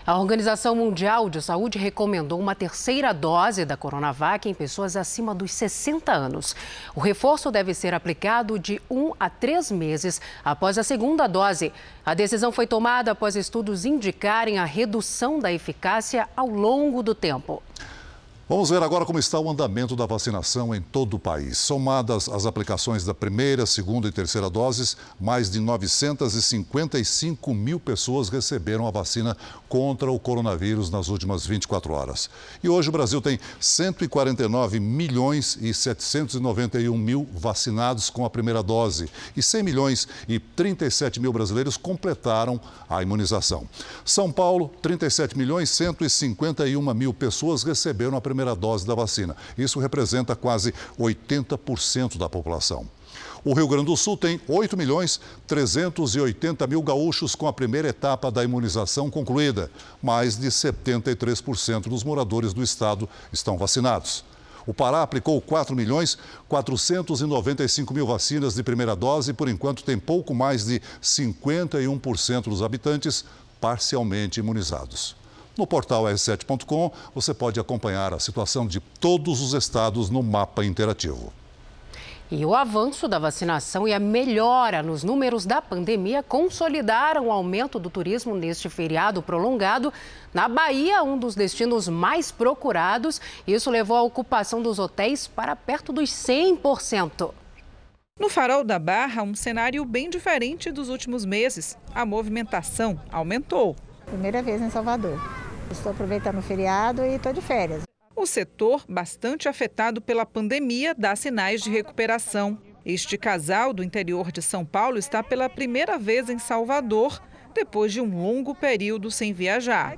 A Organização Mundial de Saúde recomendou uma terceira dose da Coronavac em pessoas acima dos 60 anos. O reforço deve ser aplicado de um a três meses após a segunda dose. A decisão foi tomada após estudos indicarem a redução da eficácia ao longo do tempo. Vamos ver agora como está o andamento da vacinação em todo o país. Somadas as aplicações da primeira, segunda e terceira doses, mais de 955 mil pessoas receberam a vacina contra o coronavírus nas últimas 24 horas. E hoje o Brasil tem 149 milhões e 791 mil vacinados com a primeira dose e 100 milhões e 37 mil brasileiros completaram a imunização. São Paulo, 37 milhões e 151 mil pessoas receberam a primeira primeira dose da vacina. Isso representa quase 80% da população. O Rio Grande do Sul tem 8 milhões 380 mil gaúchos com a primeira etapa da imunização concluída. Mais de 73% dos moradores do estado estão vacinados. O Pará aplicou 4 milhões 495 mil vacinas de primeira dose e, por enquanto, tem pouco mais de 51% dos habitantes parcialmente imunizados. No portal r7.com você pode acompanhar a situação de todos os estados no mapa interativo. E o avanço da vacinação e a melhora nos números da pandemia consolidaram o aumento do turismo neste feriado prolongado. Na Bahia, um dos destinos mais procurados, isso levou a ocupação dos hotéis para perto dos 100%. No Farol da Barra, um cenário bem diferente dos últimos meses. A movimentação aumentou. Primeira vez em Salvador. Estou aproveitando o feriado e estou de férias. O setor, bastante afetado pela pandemia, dá sinais de recuperação. Este casal do interior de São Paulo está pela primeira vez em Salvador, depois de um longo período sem viajar.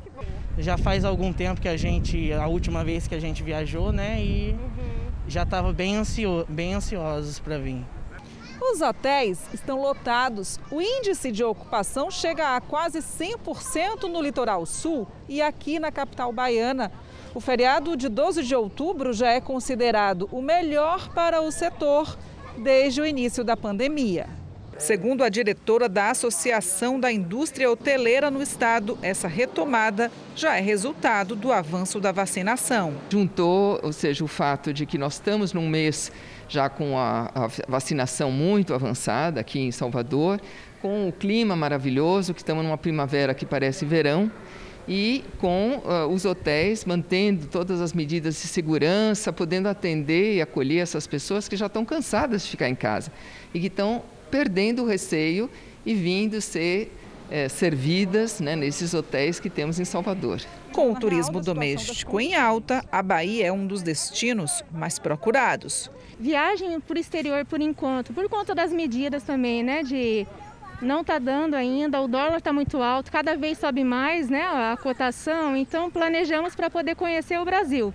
Já faz algum tempo que a gente, a última vez que a gente viajou, né? E já estava bem, ansio, bem ansiosos para vir. Os hotéis estão lotados. O índice de ocupação chega a quase 100% no litoral sul e aqui na capital baiana. O feriado de 12 de outubro já é considerado o melhor para o setor desde o início da pandemia. Segundo a diretora da Associação da Indústria Hoteleira no estado, essa retomada já é resultado do avanço da vacinação. Juntou, ou seja, o fato de que nós estamos num mês já com a, a vacinação muito avançada aqui em Salvador, com o clima maravilhoso, que estamos numa primavera que parece verão, e com uh, os hotéis mantendo todas as medidas de segurança, podendo atender e acolher essas pessoas que já estão cansadas de ficar em casa e que estão perdendo o receio e vindo ser é, servidas né, nesses hotéis que temos em Salvador. Com o turismo doméstico em alta, a Bahia é um dos destinos mais procurados. Viagem para o exterior por enquanto, por conta das medidas também, né, de não está dando ainda, o dólar está muito alto, cada vez sobe mais né, a cotação, então planejamos para poder conhecer o Brasil.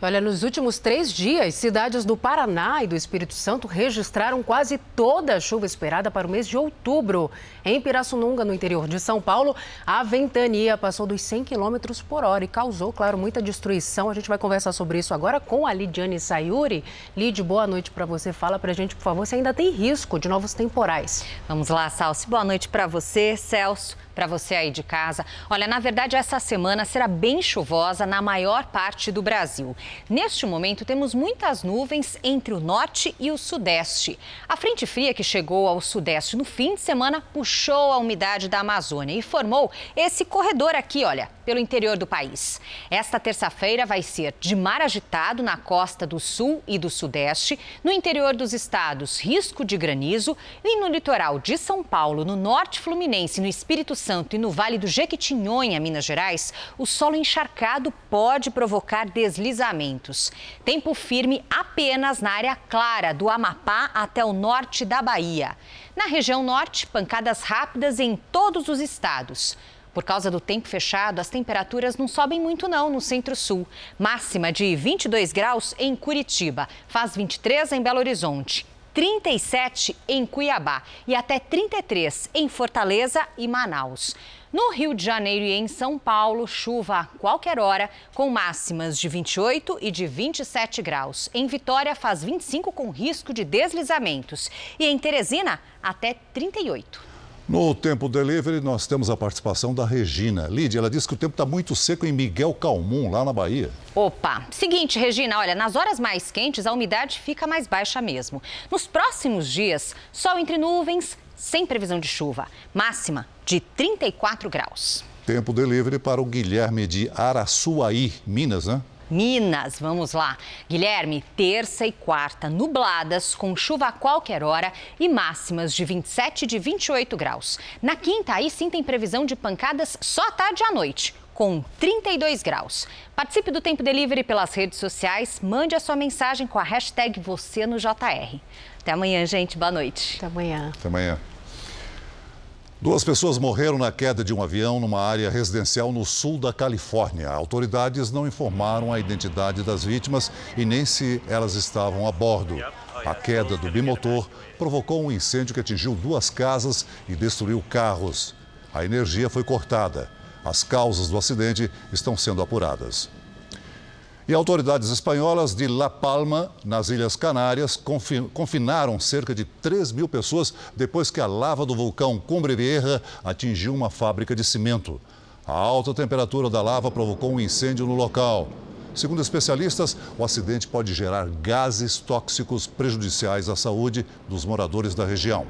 Olha, nos últimos três dias, cidades do Paraná e do Espírito Santo registraram quase toda a chuva esperada para o mês de outubro. Em Pirassununga, no interior de São Paulo, a ventania passou dos 100 km por hora e causou, claro, muita destruição. A gente vai conversar sobre isso agora com a Lidiane Sayuri. Lid, boa noite para você. Fala para a gente, por favor, se ainda tem risco de novos temporais. Vamos lá, Salsi. Boa noite para você, Celso para você aí de casa. Olha, na verdade, essa semana será bem chuvosa na maior parte do Brasil. Neste momento, temos muitas nuvens entre o norte e o sudeste. A frente fria que chegou ao sudeste no fim de semana puxou a umidade da Amazônia e formou esse corredor aqui, olha, pelo interior do país. Esta terça-feira vai ser de mar agitado na costa do sul e do sudeste, no interior dos estados, risco de granizo e no litoral de São Paulo, no norte fluminense, no Espírito Santo e no Vale do Jequitinhonha, Minas Gerais, o solo encharcado pode provocar deslizamentos. Tempo firme apenas na área clara do Amapá até o norte da Bahia. Na região norte, pancadas rápidas em todos os estados. Por causa do tempo fechado, as temperaturas não sobem muito não no centro-sul. Máxima de 22 graus em Curitiba, faz 23 em Belo Horizonte. 37 em Cuiabá e até 33 em Fortaleza e Manaus. No Rio de Janeiro e em São Paulo, chuva a qualquer hora, com máximas de 28 e de 27 graus. Em Vitória, faz 25 com risco de deslizamentos. E em Teresina, até 38. No Tempo Delivery, nós temos a participação da Regina. Lídia, ela disse que o tempo está muito seco em Miguel Calmon, lá na Bahia. Opa! Seguinte, Regina, olha, nas horas mais quentes a umidade fica mais baixa mesmo. Nos próximos dias, sol entre nuvens, sem previsão de chuva. Máxima de 34 graus. Tempo Delivery para o Guilherme de Araçuaí, Minas, né? Minas, vamos lá. Guilherme, terça e quarta nubladas, com chuva a qualquer hora e máximas de 27 e de 28 graus. Na quinta, aí sim tem previsão de pancadas só à tarde e à noite, com 32 graus. Participe do Tempo Delivery pelas redes sociais, mande a sua mensagem com a hashtag você no JR. Até amanhã, gente. Boa noite. Até amanhã. Até amanhã. Duas pessoas morreram na queda de um avião numa área residencial no sul da Califórnia. Autoridades não informaram a identidade das vítimas e nem se elas estavam a bordo. A queda do bimotor provocou um incêndio que atingiu duas casas e destruiu carros. A energia foi cortada. As causas do acidente estão sendo apuradas. E autoridades espanholas de La Palma, nas Ilhas Canárias, confinaram cerca de 3 mil pessoas depois que a lava do vulcão Cumbre Vieja atingiu uma fábrica de cimento. A alta temperatura da lava provocou um incêndio no local. Segundo especialistas, o acidente pode gerar gases tóxicos prejudiciais à saúde dos moradores da região.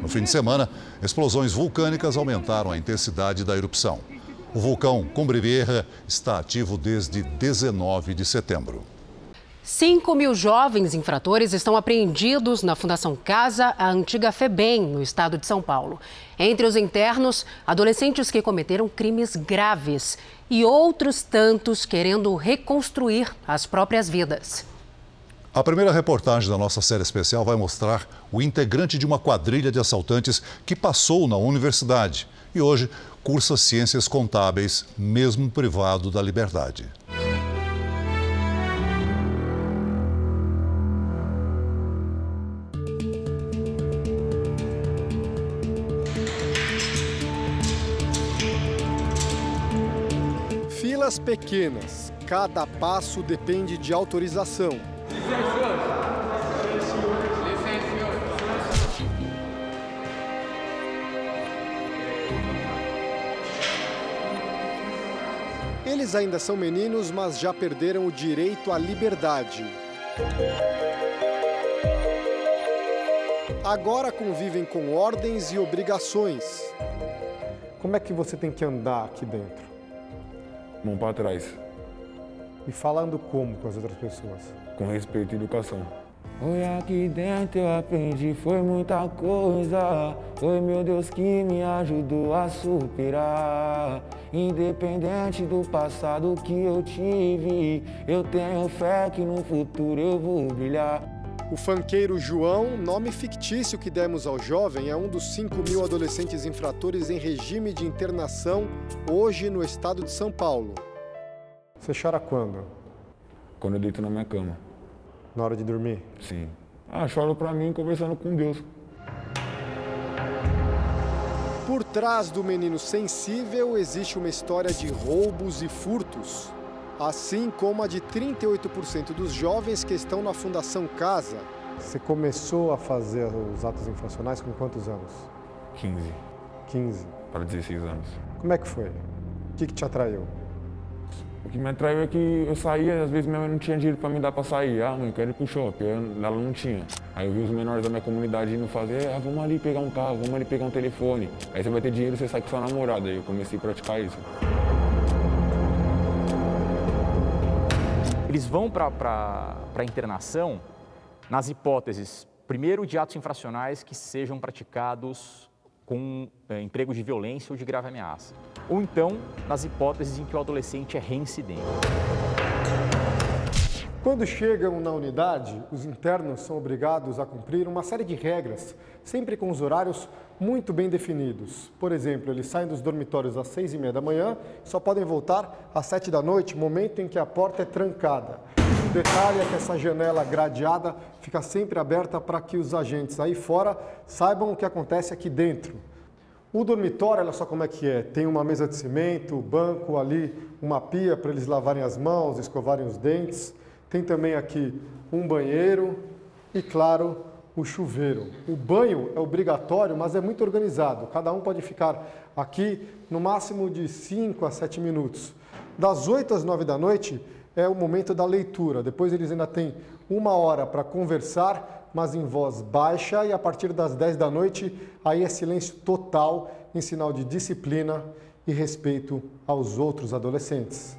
No fim de semana, explosões vulcânicas aumentaram a intensidade da erupção. O vulcão Cumbre Vieja está ativo desde 19 de setembro. 5 mil jovens infratores estão apreendidos na Fundação Casa, a antiga FEBEM, no estado de São Paulo. Entre os internos, adolescentes que cometeram crimes graves e outros tantos querendo reconstruir as próprias vidas. A primeira reportagem da nossa série especial vai mostrar o integrante de uma quadrilha de assaltantes que passou na universidade e hoje cursa Ciências Contábeis, mesmo privado da liberdade. Filas pequenas, cada passo depende de autorização. Eles ainda são meninos, mas já perderam o direito à liberdade. Agora convivem com ordens e obrigações. Como é que você tem que andar aqui dentro? Mão para trás. E falando como com as outras pessoas? Com respeito e educação. Foi aqui dentro eu aprendi, foi muita coisa. Foi meu Deus que me ajudou a superar. Independente do passado que eu tive, eu tenho fé que no futuro eu vou brilhar. O fanqueiro João, nome fictício que demos ao jovem, é um dos 5 mil adolescentes infratores em regime de internação hoje no estado de São Paulo. Você chora quando? Quando eu deito na minha cama. Na hora de dormir? Sim. Ah, choro pra mim conversando com Deus. Por trás do menino sensível existe uma história de roubos e furtos, assim como a de 38% dos jovens que estão na Fundação Casa. Você começou a fazer os atos infracionais com quantos anos? 15. 15. Para 16 anos. Como é que foi? O que, que te atraiu? Que me atraiu é que eu saía, às vezes minha mãe não tinha dinheiro para me dar para sair. Ah, mãe, eu quero ir pro shopping. Ela não tinha. Aí eu vi os menores da minha comunidade indo fazer, ah, vamos ali pegar um carro, vamos ali pegar um telefone. Aí você vai ter dinheiro, você sai com sua namorada. Aí eu comecei a praticar isso. Eles vão para a internação nas hipóteses, primeiro, de atos infracionais que sejam praticados com é, emprego de violência ou de grave ameaça. Ou então, nas hipóteses em que o adolescente é reincidente. Quando chegam na unidade, os internos são obrigados a cumprir uma série de regras, sempre com os horários muito bem definidos. Por exemplo, eles saem dos dormitórios às seis e meia da manhã, só podem voltar às sete da noite, momento em que a porta é trancada. O detalhe é que essa janela gradeada fica sempre aberta para que os agentes aí fora saibam o que acontece aqui dentro. O dormitório, olha só como é que é. Tem uma mesa de cimento, banco ali, uma pia para eles lavarem as mãos, escovarem os dentes. Tem também aqui um banheiro e, claro, o chuveiro. O banho é obrigatório, mas é muito organizado. Cada um pode ficar aqui no máximo de 5 a 7 minutos. Das 8 às 9 da noite é o momento da leitura. Depois eles ainda têm uma hora para conversar, mas em voz baixa. E a partir das 10 da noite, aí é silêncio total, em sinal de disciplina e respeito aos outros adolescentes.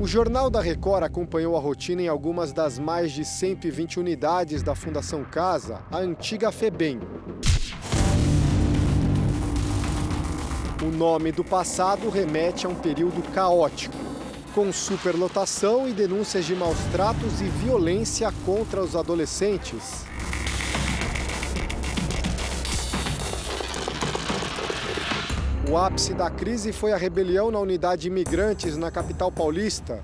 O Jornal da Record acompanhou a rotina em algumas das mais de 120 unidades da Fundação Casa, a antiga FEBEM. O nome do passado remete a um período caótico, com superlotação e denúncias de maus tratos e violência contra os adolescentes. O ápice da crise foi a rebelião na unidade imigrantes na capital paulista.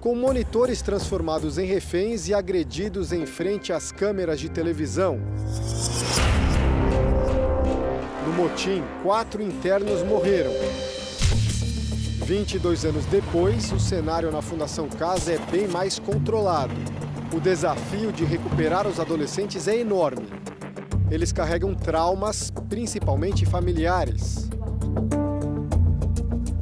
Com monitores transformados em reféns e agredidos em frente às câmeras de televisão. Motim, quatro internos morreram. 22 anos depois, o cenário na Fundação Casa é bem mais controlado. O desafio de recuperar os adolescentes é enorme eles carregam traumas, principalmente familiares.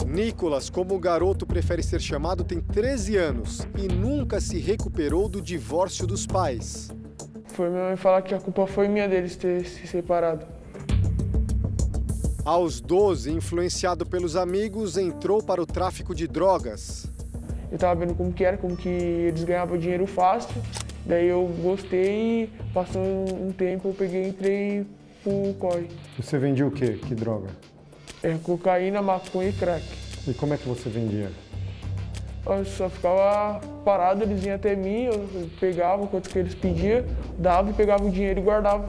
Nicolas, como o garoto prefere ser chamado, tem 13 anos e nunca se recuperou do divórcio dos pais. Foi minha mãe falar que a culpa foi minha deles ter se separado. Aos 12, influenciado pelos amigos, entrou para o tráfico de drogas. Eu estava vendo como que era, como que eles ganhavam dinheiro fácil Daí eu gostei e passou um tempo eu peguei e entrei pro COI. Você vendia o quê? Que droga? É cocaína, maconha e crack. E como é que você vendia? Eu só ficava parado, eles vinham até mim, eu pegava quanto que eles pediam, dava e pegava o dinheiro e guardava.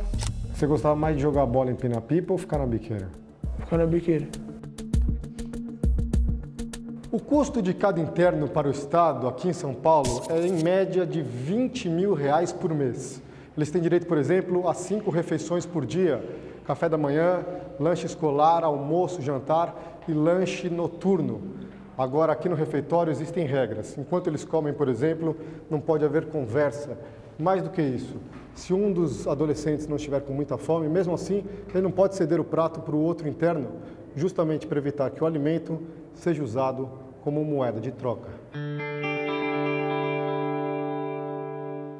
Você gostava mais de jogar bola em pina-pipa ou ficar na biqueira? Ficar biqueira. O custo de cada interno para o Estado, aqui em São Paulo, é em média de 20 mil reais por mês. Eles têm direito, por exemplo, a cinco refeições por dia, café da manhã, lanche escolar, almoço, jantar e lanche noturno. Agora, aqui no refeitório existem regras. Enquanto eles comem, por exemplo, não pode haver conversa. Mais do que isso, se um dos adolescentes não estiver com muita fome, mesmo assim, ele não pode ceder o prato para o outro interno, justamente para evitar que o alimento seja usado como moeda de troca.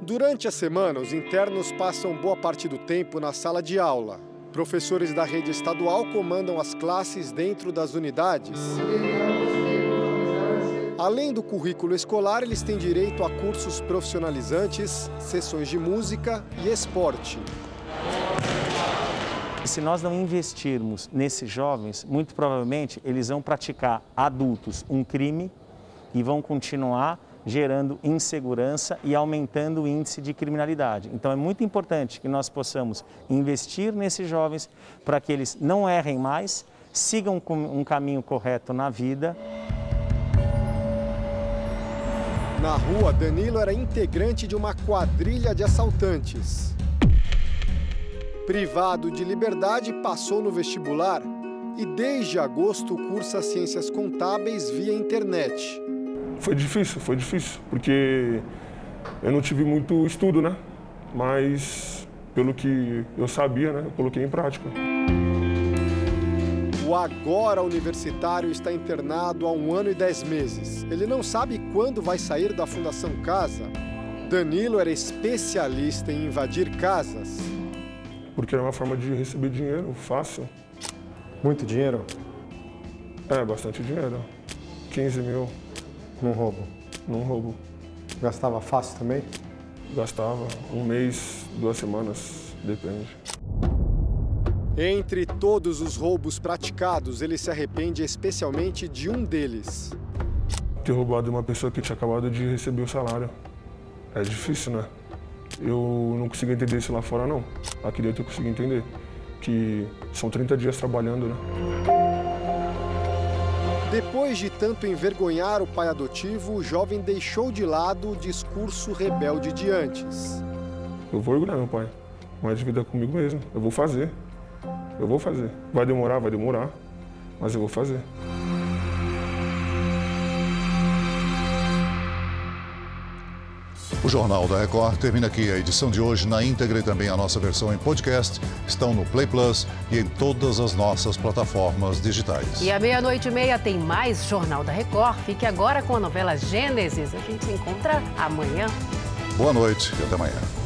Durante a semana, os internos passam boa parte do tempo na sala de aula. Professores da rede estadual comandam as classes dentro das unidades. Além do currículo escolar, eles têm direito a cursos profissionalizantes, sessões de música e esporte. Se nós não investirmos nesses jovens, muito provavelmente eles vão praticar adultos um crime e vão continuar gerando insegurança e aumentando o índice de criminalidade. Então é muito importante que nós possamos investir nesses jovens para que eles não errem mais, sigam um caminho correto na vida. Na rua, Danilo era integrante de uma quadrilha de assaltantes. Privado de liberdade, passou no vestibular e desde agosto cursa Ciências Contábeis via internet. Foi difícil, foi difícil, porque eu não tive muito estudo, né? Mas pelo que eu sabia, né, eu coloquei em prática. O agora universitário está internado há um ano e dez meses. Ele não sabe quando vai sair da Fundação Casa. Danilo era especialista em invadir casas. Porque era uma forma de receber dinheiro fácil. Muito dinheiro? É, bastante dinheiro. 15 mil. Num roubo? Num roubo. Gastava fácil também? Gastava. Um mês, duas semanas, depende. Entre todos os roubos praticados, ele se arrepende especialmente de um deles. Ter roubado uma pessoa que tinha acabado de receber o salário. É difícil, né? Eu não consigo entender isso lá fora, não. Aqui dentro eu consigo entender. Que são 30 dias trabalhando, né? Depois de tanto envergonhar o pai adotivo, o jovem deixou de lado o discurso rebelde de antes. Eu vou orgulhar meu pai, mas de vida comigo mesmo. Eu vou fazer. Eu vou fazer. Vai demorar, vai demorar, mas eu vou fazer. O Jornal da Record termina aqui. A edição de hoje na íntegra e também a nossa versão em podcast estão no Play Plus e em todas as nossas plataformas digitais. E à meia-noite e meia tem mais Jornal da Record. Fique agora com a novela Gênesis. A gente se encontra amanhã. Boa noite e até amanhã.